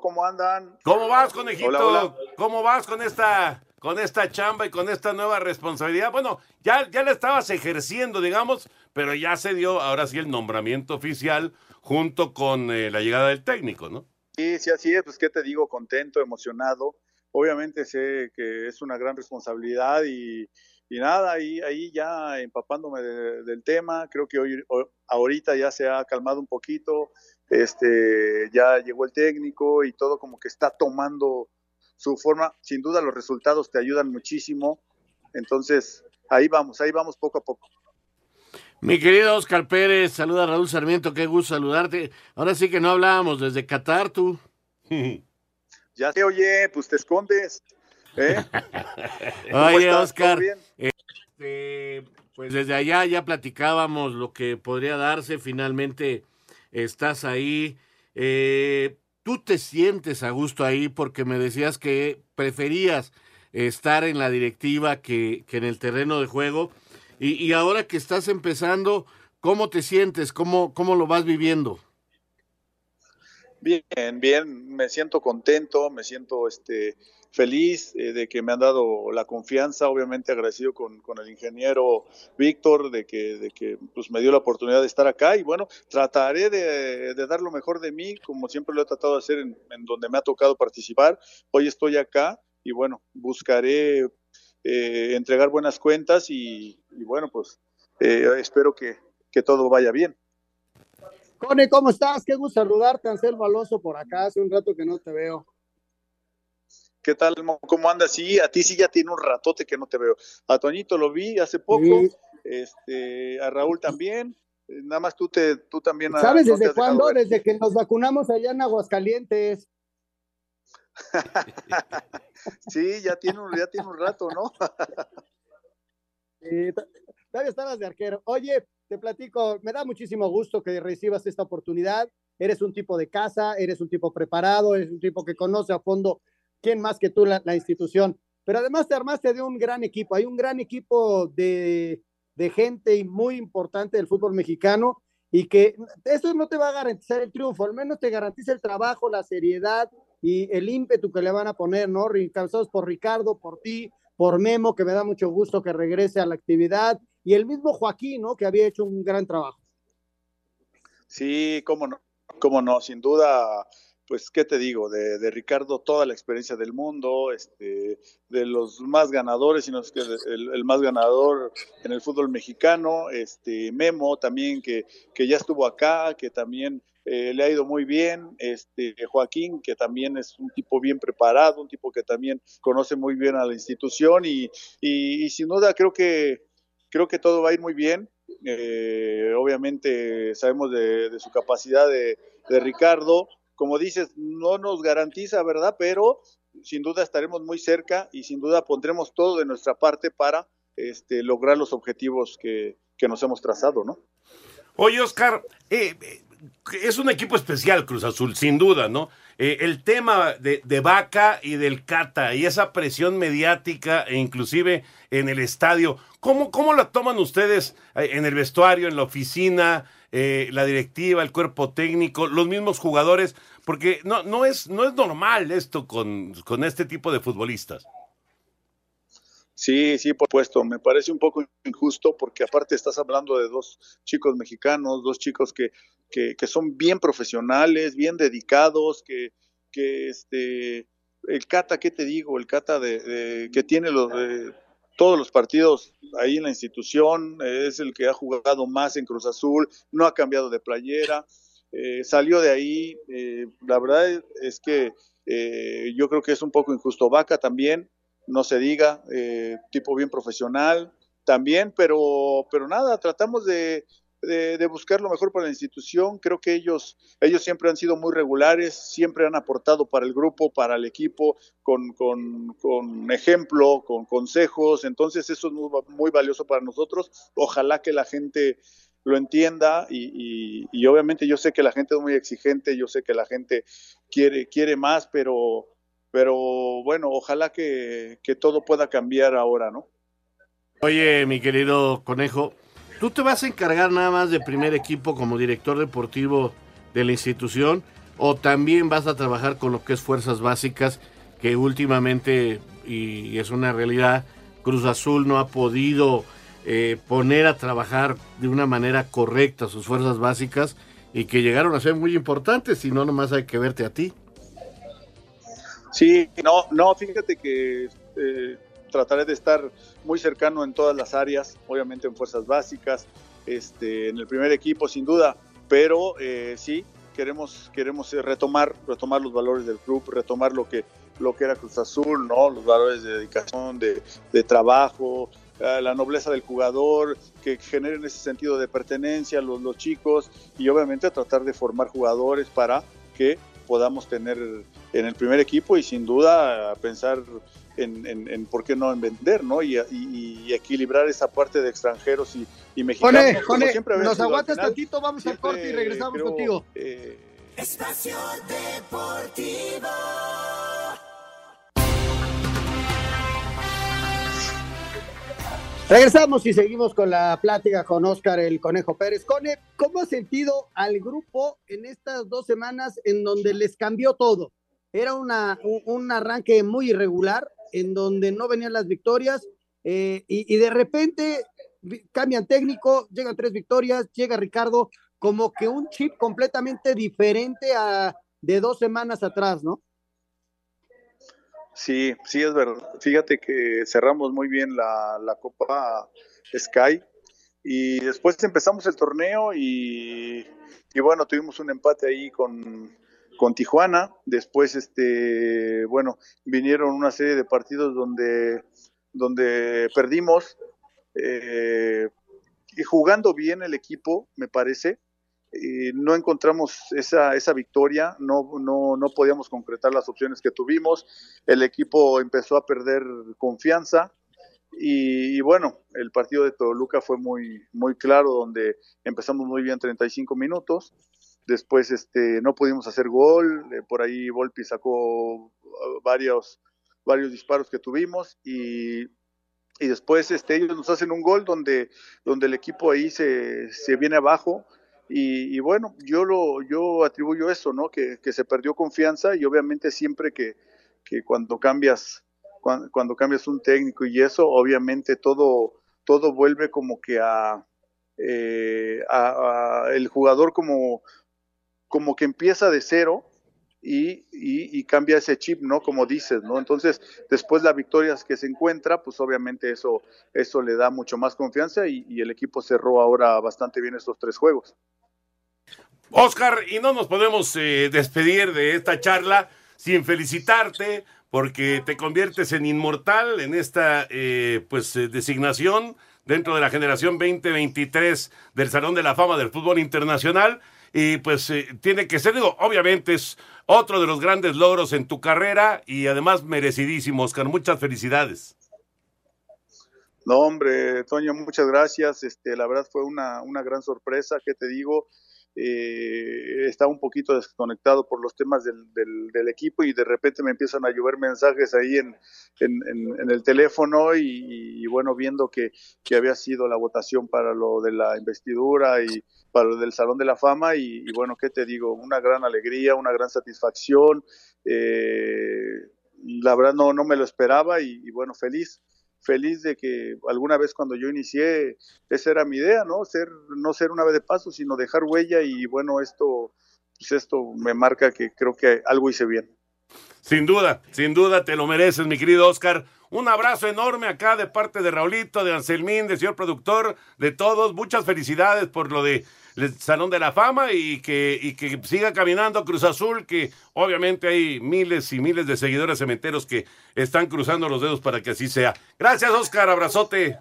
¿Cómo andan? ¿Cómo vas, conejito? ¿Cómo vas con esta, con esta chamba y con esta nueva responsabilidad? Bueno, ya, ya la estabas ejerciendo, digamos, pero ya se dio ahora sí el nombramiento oficial junto con eh, la llegada del técnico, ¿no? Sí, sí, así es, pues qué te digo, contento, emocionado. Obviamente sé que es una gran responsabilidad y, y nada, ahí, ahí ya empapándome del tema, creo que hoy, ahorita ya se ha calmado un poquito, este, ya llegó el técnico y todo como que está tomando su forma. Sin duda los resultados te ayudan muchísimo, entonces ahí vamos, ahí vamos poco a poco. Mi querido Oscar Pérez, saluda a Raúl Sarmiento, qué gusto saludarte. Ahora sí que no hablábamos desde Qatar, tú. [laughs] ya te oye, pues te escondes. ¿Eh? [laughs] Oye, Oscar, este, pues desde allá ya platicábamos lo que podría darse. Finalmente estás ahí. Eh, ¿Tú te sientes a gusto ahí porque me decías que preferías estar en la directiva que, que en el terreno de juego? Y, y, ahora que estás empezando, ¿cómo te sientes? ¿Cómo, cómo lo vas viviendo? Bien, bien, me siento contento, me siento este feliz eh, de que me han dado la confianza, obviamente agradecido con, el ingeniero Víctor de que, de que pues, me dio la oportunidad de estar acá y bueno, trataré de, dar lo mejor de mí, como siempre lo he tratado de hacer en, donde me ha tocado participar. Hoy estoy acá y bueno, buscaré eh, entregar buenas cuentas y, bueno, pues eh, espero que, que todo vaya bien. Cone, ¿cómo estás? Qué gusto saludarte, Anselmo Alonso, por acá. Hace un rato que no te veo. ¿Qué tal? ¿Cómo andas? Sí, a ti sí ya tiene un ratote que no te veo. A Toñito lo vi hace poco, este, a Raúl también. Eh, nada más tú te, tú también. ¿Sabes desde cuándo? Desde que nos vacunamos allá en Aguascalientes. [laughs] sí, ya tiene un, ya tiene un rato, ¿no? sí, todavía estabas de arquero. Oye, te platico, me da muchísimo gusto que recibas esta oportunidad. Eres un tipo de casa, eres un tipo preparado, eres un tipo que conoce a fondo quién más que tú la, institución. Pero además te armaste de un gran equipo. Hay un gran equipo de, de gente muy importante del fútbol mexicano y que eso no te va a garantizar el triunfo, al menos te garantiza el trabajo, la seriedad y el ímpetu que le van a poner, ¿no? Cansados por Ricardo, por ti, por Memo, que me da mucho gusto que regrese a la actividad, y el mismo Joaquín, ¿no? Que había hecho un gran trabajo. Sí, cómo no, cómo no, sin duda pues, ¿qué te digo? De, de, Ricardo, toda la experiencia del mundo, este, de los más ganadores, sino que el, más ganador en el fútbol mexicano, este, Memo también, que, que ya estuvo acá, que también eh, le ha ido muy bien, este, Joaquín, que también es un tipo bien preparado, un tipo que también conoce muy bien a la institución y, y, sin duda creo que, creo que todo va a ir muy bien. Eh, obviamente sabemos de, de su capacidad de, de Ricardo, como dices, no nos garantiza, ¿verdad? Pero sin duda estaremos muy cerca y sin duda pondremos todo de nuestra parte para este, lograr los objetivos que, nos hemos trazado, ¿no? Oye, Oscar, eh, es un equipo especial Cruz Azul, sin duda, ¿no? Eh, el tema de, de, Vaca y del Cata y esa presión mediática e inclusive en el estadio, ¿cómo, cómo la toman ustedes en el vestuario, en la oficina? Eh, la directiva, el cuerpo técnico, los mismos jugadores, porque no, no, es, no es normal esto con, con este tipo de futbolistas. Sí, sí, por supuesto. Me parece un poco injusto porque aparte estás hablando de dos chicos mexicanos, dos chicos que que, que son bien profesionales, bien dedicados, que, este, el Cata, ¿qué te digo? El Cata de, que tiene los, de todos los partidos ahí en la institución, es el que ha jugado más en Cruz Azul, no ha cambiado de playera, eh, salió de ahí, eh, la verdad es que eh, yo creo que es un poco injusto. Vaca también, no se diga, eh, tipo bien profesional también, pero, pero nada, tratamos de, de, buscar lo mejor para la institución. Creo que ellos, ellos siempre han sido muy regulares, siempre han aportado para el grupo, para el equipo, con, con, con ejemplo, con consejos. Entonces eso es muy, muy valioso para nosotros. Ojalá que la gente lo entienda y, y- y obviamente yo sé que la gente es muy exigente, yo sé que la gente quiere, quiere más, pero, pero bueno, ojalá que, que todo pueda cambiar ahora, ¿no? Oye, mi querido conejo, ¿tú te vas a encargar nada más de primer equipo como director deportivo de la institución o también vas a trabajar con lo que es fuerzas básicas que últimamente, y es una realidad, Cruz Azul no ha podido eh, poner a trabajar de una manera correcta sus fuerzas básicas y que llegaron a ser muy importantes y no nomás hay que verte a ti? Sí, no, no, fíjate que eh, trataré de estar muy cercano en todas las áreas, obviamente en fuerzas básicas, este, en el primer equipo sin duda, pero eh, sí queremos queremos retomar retomar los valores del club, retomar lo que lo que era Cruz Azul, no, los valores de dedicación, de, de trabajo, eh, la nobleza del jugador, que generen ese sentido de pertenencia los, los chicos y obviamente tratar de formar jugadores para que podamos tener en el primer equipo y sin duda pensar en, en- en por qué no en vender, ¿no? Y, y- y equilibrar esa parte de extranjeros y, y mexicanos. Jone, como Jone, siempre nos sido aguantas final. tantito, vamos al corte y regresamos creo, contigo. eh, Espacio Deportivo. Regresamos y seguimos con la plática con Oscar el Conejo Pérez. Cone, ¿cómo has sentido al grupo en estas dos semanas en donde les cambió todo? Era una, un, un arranque muy irregular, en donde no venían las victorias, eh, y, de repente cambian técnico, llegan tres victorias, llega Ricardo, como que un chip completamente diferente a de dos semanas atrás, ¿no? Sí, sí es verdad. Fíjate que cerramos muy bien la, la Copa Sky y después empezamos el torneo y, y bueno, tuvimos un empate ahí con, con Tijuana. Después, este, bueno, vinieron una serie de partidos donde, donde perdimos eh, y jugando bien el equipo, me parece. eh, no encontramos esa, esa victoria, no, no, no podíamos concretar las opciones que tuvimos, el equipo empezó a perder confianza y, y bueno, el partido de Toluca fue muy, muy claro, donde empezamos muy bien 35 minutos, después este, no pudimos hacer gol, eh, por ahí Volpi sacó uh, varios, varios disparos que tuvimos y, y después este, ellos nos hacen un gol donde, donde el equipo ahí se, se viene abajo y, bueno, yo lo yo atribuyo eso, ¿no? Que, que se perdió confianza y obviamente siempre que, que cuando cambias cuando, cuando cambias un técnico y eso, obviamente todo todo vuelve como que a, eh, a el jugador como como que empieza de cero y, y- cambia ese chip, ¿no? Como dices, ¿no? Entonces, después la victoria que se encuentra, pues obviamente eso, eso le da mucho más confianza y, y el equipo cerró ahora bastante bien estos tres juegos. Oscar, y no nos podemos eh, despedir de esta charla sin felicitarte porque te conviertes en inmortal en esta eh, pues eh, designación dentro de la generación 2023 del Salón de la Fama del Fútbol Internacional y pues eh, tiene que ser, digo, obviamente es otro de los grandes logros en tu carrera y además merecidísimo, Oscar. Muchas felicidades. No, hombre, Toño, muchas gracias. Este, la verdad fue una, una gran sorpresa, ¿qué te digo? Eh, estaba un poquito desconectado por los temas del, del, equipo y de repente me empiezan a llover mensajes ahí en, en, en- el teléfono y, bueno, viendo que, que había sido la votación para lo de la investidura y para lo del Salón de la Fama y, bueno, ¿qué te digo? Una gran alegría, una gran satisfacción. eh, la verdad no, no me lo esperaba y bueno, feliz feliz de que alguna vez cuando yo inicié, esa era mi idea, ¿no? Ser, no ser una vez de paso, sino dejar huella y bueno, esto, pues esto me marca que creo que algo hice bien. Sin duda, sin duda te lo mereces, mi querido Oscar. Un abrazo enorme acá de parte de Raulito, de Anselmín, de señor productor, de todos. Muchas felicidades por lo de el Salón de la Fama y que, y que siga caminando Cruz Azul, que obviamente hay miles y miles de seguidores cementeros que están cruzando los dedos para que así sea. Gracias, Oscar, abrazote.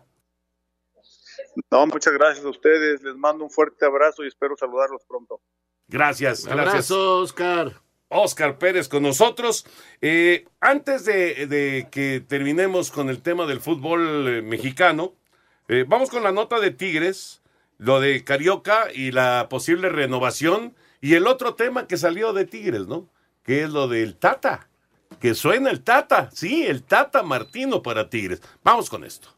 No, muchas gracias a ustedes. Les mando un fuerte abrazo y espero saludarlos pronto. Gracias, gracias. Abrazo, Oscar. Oscar Pérez con nosotros. Eh, antes de, que terminemos con el tema del fútbol eh, mexicano, eh, vamos con la nota de Tigres, lo de Carioca y la posible renovación, y el otro tema que salió de Tigres, ¿no? Que es lo del Tata, que suena el Tata, sí, el Tata Martino para Tigres. Vamos con esto.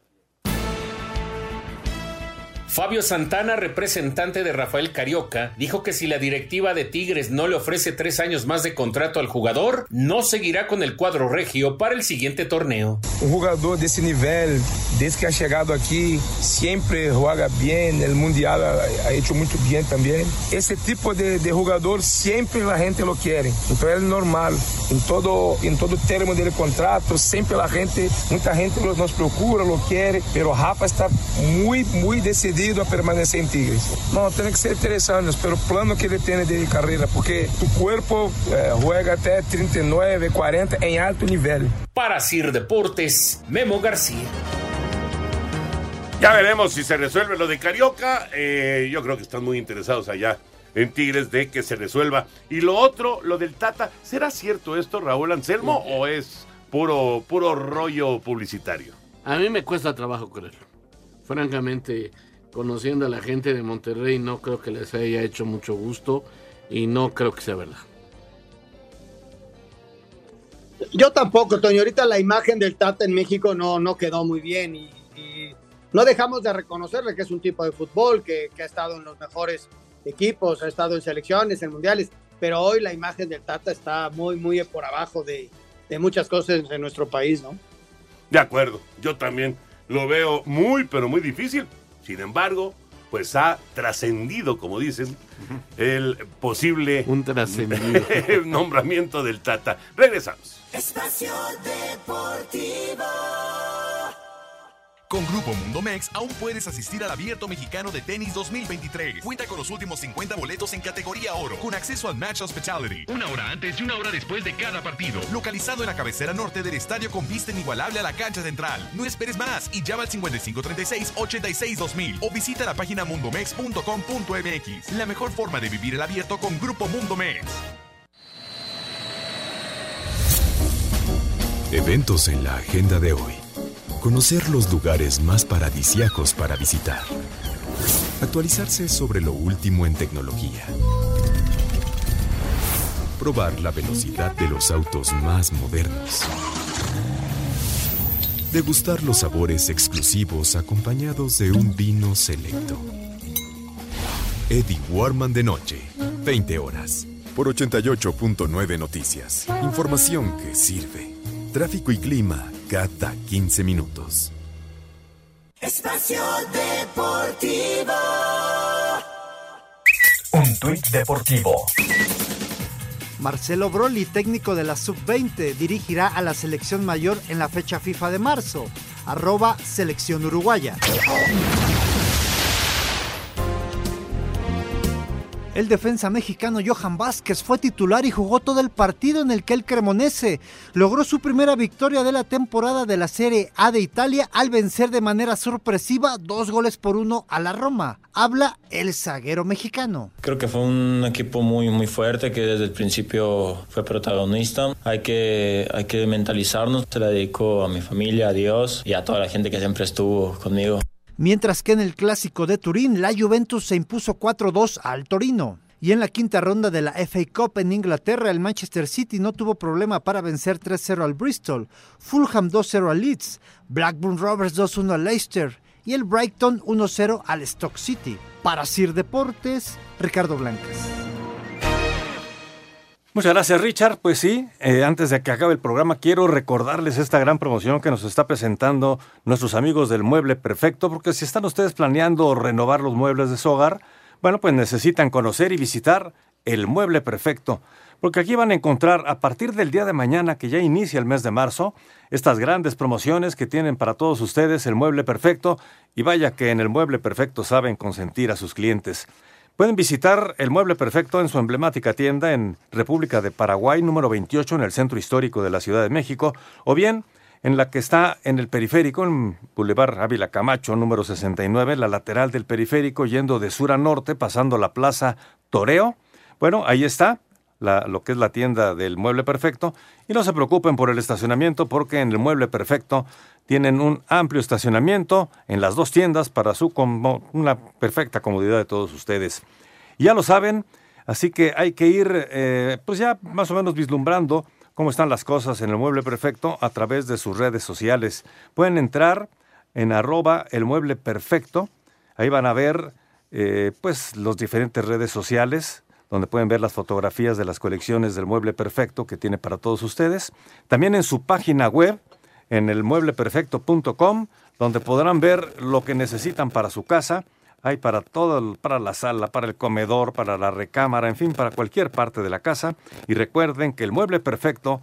Fabio Santana, representante de Rafael Carioca, dijo que si la directiva de Tigres no le ofrece tres años más de contrato al jugador, no seguirá con el cuadro regio para el siguiente torneo. Un jugador de ese nivel, desde que ha llegado aquí, siempre juega bien, el mundial ha, hecho muy bien también. Ese tipo de, de, jugador siempre la gente lo quiere, entonces es normal. En todo, en todo término del contrato, siempre la gente, mucha gente nos procura, lo quiere, pero Rafa está muy, muy decidido a permanecer en Tigres. No, tiene que ser tres años, pero el plano que él tiene de carrera, porque tu cuerpo eh, juega hasta 39, 40 en alto nivel. Para Sir Deportes, Memo García. Ya veremos si se resuelve lo de Carioca. Eh, yo creo que están muy interesados allá en Tigres de que se resuelva. Y lo otro, lo del Tata, ¿será cierto esto, Raúl Anselmo, o es puro, puro rollo publicitario? A mí me cuesta trabajo creerlo. Francamente, conociendo a la gente de Monterrey, no creo que les haya hecho mucho gusto y no creo que sea verdad. Yo tampoco, Toño. Ahorita la imagen del Tata en México no, no quedó muy bien y, y no dejamos de reconocerle que es un tipo de fútbol, que, que, ha estado en los mejores equipos, ha estado en selecciones, en mundiales, pero hoy la imagen del Tata está muy, muy por abajo de, de muchas cosas en nuestro país, ¿no? De acuerdo, yo también lo veo muy, pero muy difícil. Sin embargo, pues ha trascendido, como dicen, el posible [laughs] Un [laughs] nombramiento del Tata. Regresamos. Espacio Deportivo. Con Grupo Mundo Mex aún puedes asistir al Abierto Mexicano de Tenis 2023. Cuenta con los últimos 50 boletos en categoría oro, con acceso al Match Hospitality. Una hora antes y una hora después de cada partido. Localizado en la cabecera norte del estadio con vista inigualable a la cancha central. No esperes más y llama al 5536-862000 o visita la página mundomex.com.mx. La mejor forma de vivir el abierto con Grupo Mundo Mex. Eventos en la agenda de hoy. Conocer los lugares más paradisiacos para visitar. Actualizarse sobre lo último en tecnología. Probar la velocidad de los autos más modernos. Degustar los sabores exclusivos acompañados de un vino selecto. Eddie Warman de noche, 20 horas. Por 88.9 Noticias. Información que sirve. Tráfico y clima cada 15 minutos. Espacio Deportivo. Un tuit deportivo. Marcelo Broli, técnico de la Sub-20, dirigirá a la selección mayor en la fecha FIFA de marzo. Arroba selección uruguaya. El defensa mexicano Johan Vázquez fue titular y jugó todo el partido en el que el Cremonese logró su primera victoria de la temporada de la Serie A de Italia al vencer de manera sorpresiva dos goles por uno a la Roma. Habla el zaguero mexicano. Creo que fue un equipo muy muy fuerte que desde el principio fue protagonista. Hay que, hay que mentalizarnos. Se la dedico a mi familia, a Dios y a toda la gente que siempre estuvo conmigo mientras que en el clásico de Turín la Juventus se impuso 4-2 al Torino. Y en la quinta ronda de la FA Cup en Inglaterra, el Manchester City no tuvo problema para vencer 3-0 al Bristol, Fulham 2-0 al Leeds, Blackburn Rovers 2-1 al Leicester y el Brighton 1-0 al Stock City. Para Sir Deportes, Ricardo Blancas. Muchas gracias, Richard. Pues sí, eh, antes de que acabe el programa, quiero recordarles esta gran promoción que nos está presentando nuestros amigos del Mueble Perfecto, porque si están ustedes planeando renovar los muebles de su hogar, bueno, pues necesitan conocer y visitar el Mueble Perfecto, porque aquí van a encontrar a partir del día de mañana, que ya inicia el mes de marzo, estas grandes promociones que tienen para todos ustedes el Mueble Perfecto, y vaya que en el Mueble Perfecto saben consentir a sus clientes. Pueden visitar el Mueble Perfecto en su emblemática tienda en República de Paraguay, número 28, en el centro histórico de la Ciudad de México, o bien en la que está en el periférico, en Boulevard Ávila Camacho, número 69, la lateral del periférico, yendo de sur a norte, pasando la Plaza Toreo. Bueno, ahí está, lo que es la tienda del Mueble Perfecto. Y no se preocupen por el estacionamiento, porque en el Mueble Perfecto tienen un amplio estacionamiento en las dos tiendas para su una perfecta comodidad de todos ustedes. Ya lo saben, así que hay que ir, eh, pues ya más o menos vislumbrando cómo están las cosas en el Mueble Perfecto a través de sus redes sociales. Pueden entrar en arroba el Mueble Perfecto, ahí van a ver eh, pues los diferentes redes sociales donde pueden ver las fotografías de las colecciones del Mueble Perfecto que tiene para todos ustedes. También en su página web, en el muebleperfecto.com, donde podrán ver lo que necesitan para su casa. Hay para todo, para la sala, para el comedor, para la recámara, en fin, para cualquier parte de la casa. Y recuerden que el Mueble Perfecto,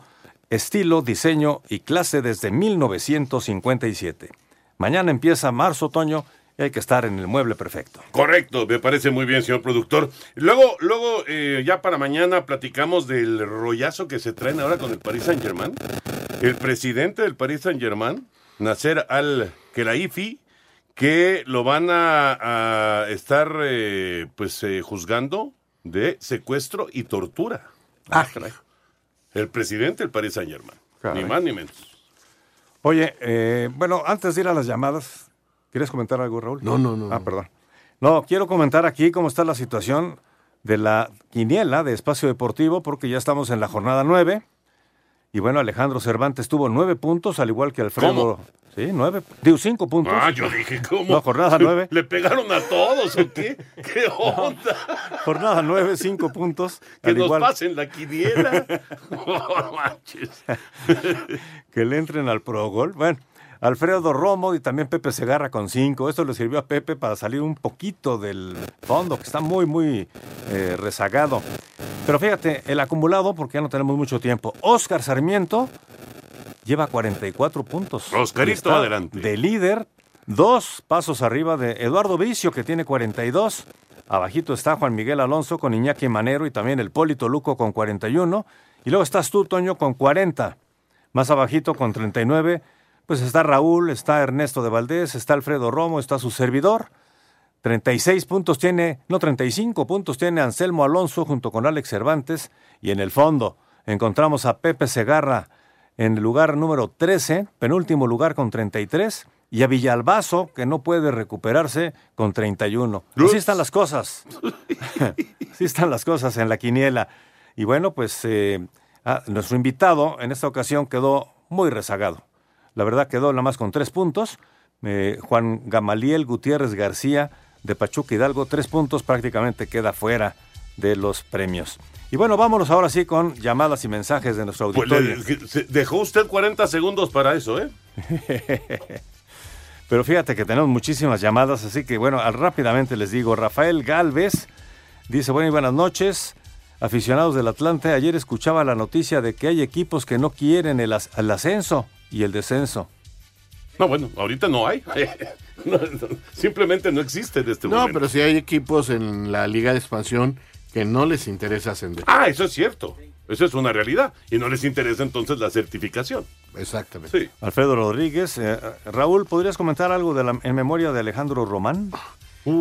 estilo, diseño y clase desde 1957. Mañana empieza marzo, otoño, y hay que estar en el Mueble Perfecto. Correcto, me parece muy bien, señor productor. Luego, luego eh, ya para mañana platicamos del rollazo que se traen ahora con el Paris Saint Germain. El presidente del Paris Saint Germain, Nasser al-Khelaifi, que lo van a, a estar eh, pues eh, juzgando de secuestro y tortura. Ah, caray. El presidente del Paris Saint Germain. Caray. Ni más ni menos. Oye, eh, bueno, antes de ir a las llamadas, ¿quieres comentar algo, Raúl? No, no, no, Ah, no. perdón. No, quiero comentar aquí cómo está la situación de la quiniela de Espacio Deportivo, porque ya estamos en la jornada nueve. Y bueno, Alejandro Cervantes tuvo nueve puntos, al igual que Alfredo. ¿Cómo? Sí, nueve. Digo, cinco puntos. Ah, yo dije, ¿cómo? No, jornada nueve. ¿Le pegaron a todos o qué? [laughs] ¿Qué onda? Jornada nueve, cinco puntos. [laughs] Que al nos igual pasen la quiniela. [laughs] No manches. que le entren al Pro Gol. Bueno, Alfredo Romo y también Pepe Segarra con cinco. Esto le sirvió a Pepe para salir un poquito del fondo, que está muy, muy eh, rezagado. Pero fíjate, el acumulado, porque ya no tenemos mucho tiempo. Oscar Sarmiento lleva 44 puntos. Oscarito, adelante. De líder, dos pasos arriba de Eduardo Vicio, que tiene 42. Abajito está Juan Miguel Alonso con Iñaki Manero y también el Polito Luco con 41. Y luego estás tú, Toño, con 40. Más abajito con 39, pues está Raúl, está Ernesto de Valdés, está Alfredo Romo, está su servidor. 36 puntos tiene, no 35 puntos tiene Anselmo Alonso junto con Alex Cervantes. Y en el fondo encontramos a Pepe Segarra en el lugar número 13, penúltimo lugar con 33. Y a Villalbazo, que no puede recuperarse, con 31. Así están las cosas. [laughs] Así están las cosas en la quiniela. Y bueno, pues eh, ah, nuestro invitado en esta ocasión quedó muy rezagado. La verdad quedó nada más con tres puntos. Eh, Juan Gamaliel Gutiérrez García de Pachuca Hidalgo, tres puntos, prácticamente queda fuera de los premios. Y bueno, vámonos ahora sí con llamadas y mensajes de nuestro Pues auditorio. dejó usted 40 segundos para eso, ¿eh? [laughs] Pero fíjate que tenemos muchísimas llamadas, así que bueno, al- rápidamente les digo, Rafael Galvez dice, bueno y buenas noches, aficionados del Atlante, ayer escuchaba la noticia de que hay equipos que no quieren el, as- el ascenso y el descenso. No, bueno, ahorita no hay. [laughs] No, no, simplemente no existe en este No, momento. pero sí hay equipos en la Liga de Expansión que no les interesa ascender. Ah, eso es cierto. Eso es una realidad. Y no les interesa entonces la certificación. Exactamente. Sí. Alfredo Rodríguez, eh, Raúl, ¿podrías comentar algo de la- en memoria de Alejandro Román?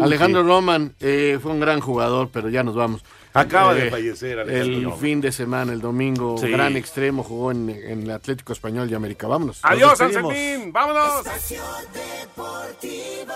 Alejandro Roman eh, fue un gran jugador, pero ya nos vamos. Acaba de fallecer Alejandro El fin de semana, el domingo, Sí. gran extremo, jugó en, en el Atlético Español y América. Vámonos. Adiós. Anselmín. Vámonos. Deportivo.